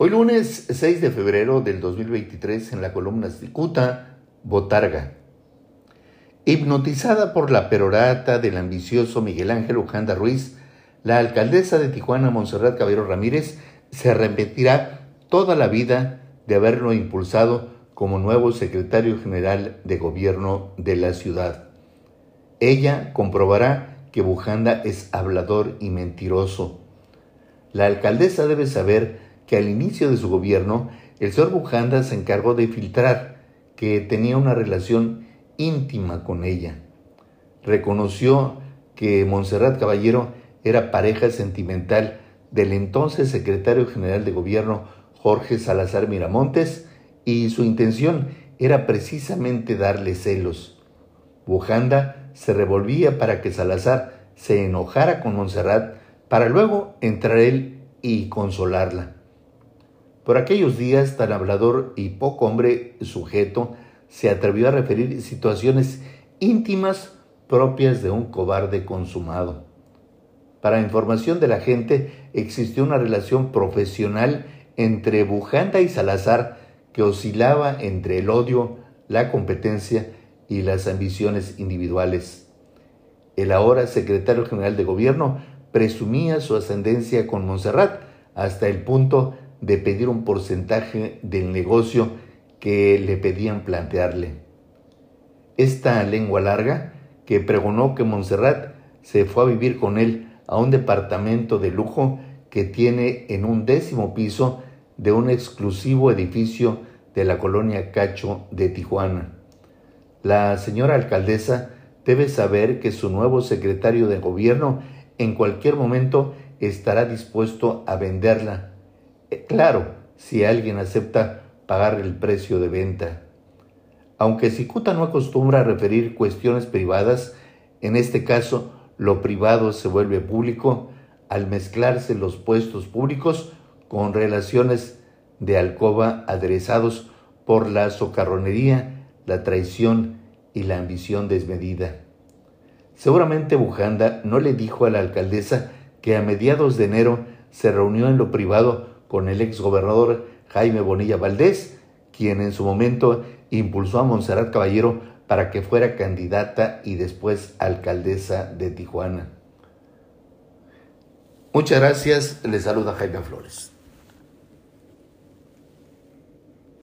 Hoy lunes 6 de febrero del 2023 en la columna Cicuta, Botarga. Hipnotizada por la perorata del ambicioso Miguel Ángel Ujanda Ruiz, la alcaldesa de Tijuana, Monserrat Caballero Ramírez, se arrepentirá toda la vida de haberlo impulsado como nuevo secretario general de gobierno de la ciudad. Ella comprobará que Bujanda es hablador y mentiroso. La alcaldesa debe saber que al inicio de su gobierno el señor Bujanda se encargó de filtrar que tenía una relación íntima con ella. Reconoció que Montserrat Caballero era pareja sentimental del entonces secretario general de gobierno Jorge Salazar Miramontes y su intención era precisamente darle celos. Bujanda se revolvía para que Salazar se enojara con Montserrat para luego entrar él y consolarla. Por aquellos días tan hablador y poco hombre sujeto, se atrevió a referir situaciones íntimas propias de un cobarde consumado. Para información de la gente, existió una relación profesional entre Bujanda y Salazar que oscilaba entre el odio, la competencia y las ambiciones individuales. El ahora secretario general de gobierno presumía su ascendencia con Montserrat hasta el punto de pedir un porcentaje del negocio que le pedían plantearle. Esta lengua larga, que pregonó que Montserrat se fue a vivir con él a un departamento de lujo que tiene en un décimo piso de un exclusivo edificio de la colonia Cacho de Tijuana. La señora alcaldesa debe saber que su nuevo secretario de gobierno en cualquier momento estará dispuesto a venderla claro, si alguien acepta pagar el precio de venta. Aunque Cicuta no acostumbra a referir cuestiones privadas, en este caso lo privado se vuelve público al mezclarse los puestos públicos con relaciones de alcoba aderezados por la socarronería, la traición y la ambición desmedida. Seguramente Bujanda no le dijo a la alcaldesa que a mediados de enero se reunió en lo privado con el exgobernador Jaime Bonilla Valdés, quien en su momento impulsó a Montserrat Caballero para que fuera candidata y después alcaldesa de Tijuana. Muchas gracias, le saluda Jaime Flores.